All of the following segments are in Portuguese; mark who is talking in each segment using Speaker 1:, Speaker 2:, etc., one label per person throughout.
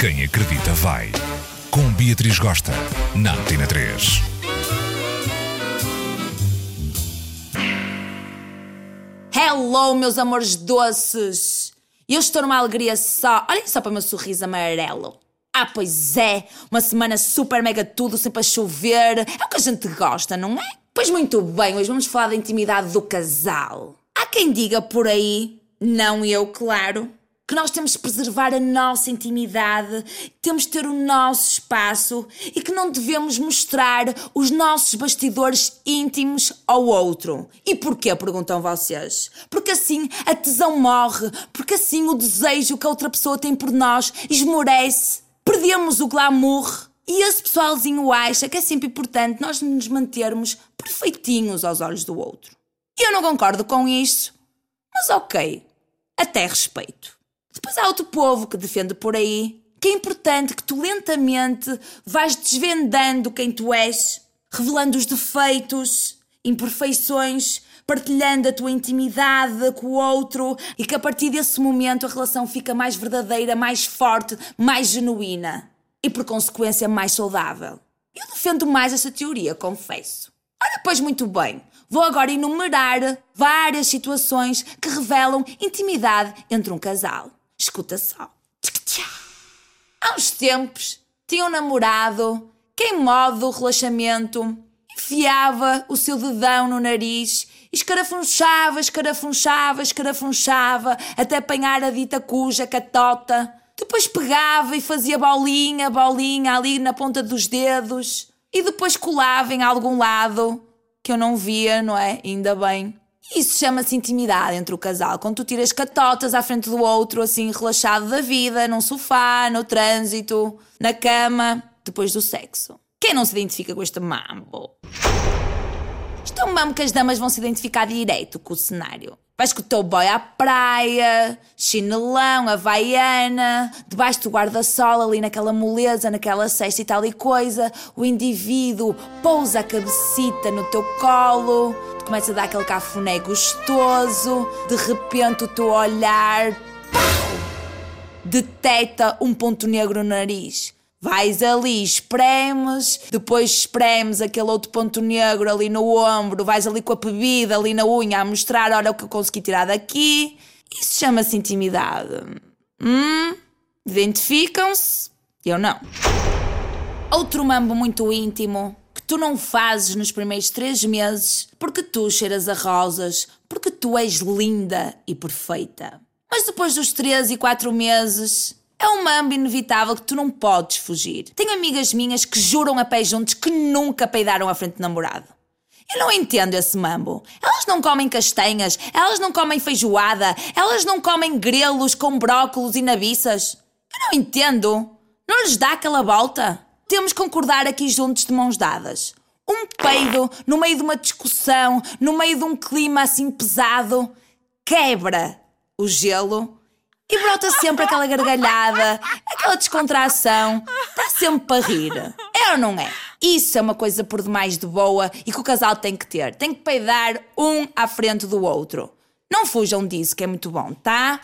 Speaker 1: Quem acredita vai. Com Beatriz Gosta, na Antena 3.
Speaker 2: Hello, meus amores doces! Eu estou numa alegria só. Olhem só para o meu sorriso amarelo. Ah, pois é! Uma semana super mega tudo, sempre a chover. É o que a gente gosta, não é? Pois muito bem, hoje vamos falar da intimidade do casal. Há quem diga por aí, não eu, claro, que nós temos de preservar a nossa intimidade, temos de ter o nosso espaço e que não devemos mostrar os nossos bastidores íntimos ao outro. E porquê? Perguntam vocês. Porque assim a tesão morre, porque assim o desejo que a outra pessoa tem por nós esmorece, perdemos o glamour. E esse pessoalzinho acha que é sempre importante nós nos mantermos perfeitinhos aos olhos do outro. Eu não concordo com isso, mas ok, até respeito. Depois há outro povo que defende por aí que é importante que tu lentamente vais desvendando quem tu és, revelando os defeitos, imperfeições, partilhando a tua intimidade com o outro e que a partir desse momento a relação fica mais verdadeira, mais forte, mais genuína e por consequência mais saudável. Eu defendo mais essa teoria, confesso. Ora, pois muito bem, vou agora enumerar várias situações que revelam intimidade entre um casal. Escuta só. Há uns tempos, tinha um namorado que, em modo relaxamento, enfiava o seu dedão no nariz e escarafunchava, escarafunchava, escarafunchava até apanhar a dita cuja catota. Depois pegava e fazia bolinha, bolinha ali na ponta dos dedos e depois colava em algum lado que eu não via, não é? Ainda bem. Isso chama-se intimidade entre o casal, quando tu tiras catotas à frente do outro, assim, relaxado da vida, num sofá, no trânsito, na cama, depois do sexo. Quem não se identifica com este mambo? Um mambo que as damas vão se identificar direito com o cenário. Vais com o teu boy à praia, chinelão, havaiana, debaixo do guarda-sol, ali naquela moleza, naquela cesta e tal e coisa. O indivíduo pousa a cabecita no teu colo, tu começa a dar aquele cafuné gostoso, de repente o teu olhar pau, detecta um ponto negro no nariz. Vais ali, espremes, depois espremes aquele outro ponto negro ali no ombro, vais ali com a bebida ali na unha a mostrar, olha o que eu consegui tirar daqui. Isso chama-se intimidade. Hum? Identificam-se? Eu não. Outro mambo muito íntimo que tu não fazes nos primeiros três meses porque tu cheiras a rosas, porque tu és linda e perfeita. Mas depois dos três e quatro meses, é um mambo inevitável que tu não podes fugir. Tenho amigas minhas que juram a pé juntos que nunca peidaram à frente do namorado. Eu não entendo esse mambo. Elas não comem castanhas, elas não comem feijoada, elas não comem grelos com brócolos e nabiças. Eu não entendo. Não lhes dá aquela volta? Temos que concordar aqui juntos de mãos dadas. Um peido no meio de uma discussão, no meio de um clima assim pesado, quebra o gelo e brota sempre aquela gargalhada, aquela descontração. Está sempre para rir. É ou não é? Isso é uma coisa por demais de boa e que o casal tem que ter. Tem que peidar um à frente do outro. Não fujam disso, que é muito bom, tá?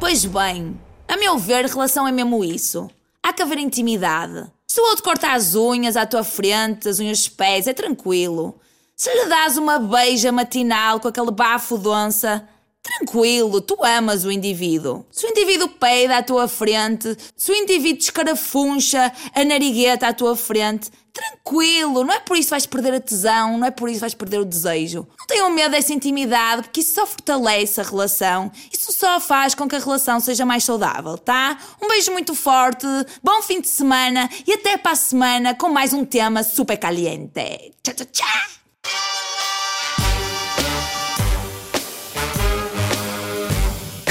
Speaker 2: Pois bem, a meu ver, relação é mesmo isso. Há que haver intimidade. Se o outro corta as unhas à tua frente, as unhas dos pés, é tranquilo. Se lhe dás uma beija matinal com aquele bafo donça, Tranquilo, tu amas o indivíduo. Se o indivíduo peida à tua frente, se o indivíduo escarafuncha a narigueta à tua frente, tranquilo, não é por isso que vais perder a tesão, não é por isso que vais perder o desejo. Não tenham medo dessa intimidade, porque isso só fortalece a relação, isso só faz com que a relação seja mais saudável, tá? Um beijo muito forte, bom fim de semana e até para a semana com mais um tema super caliente. Tchau, tchau, tchau!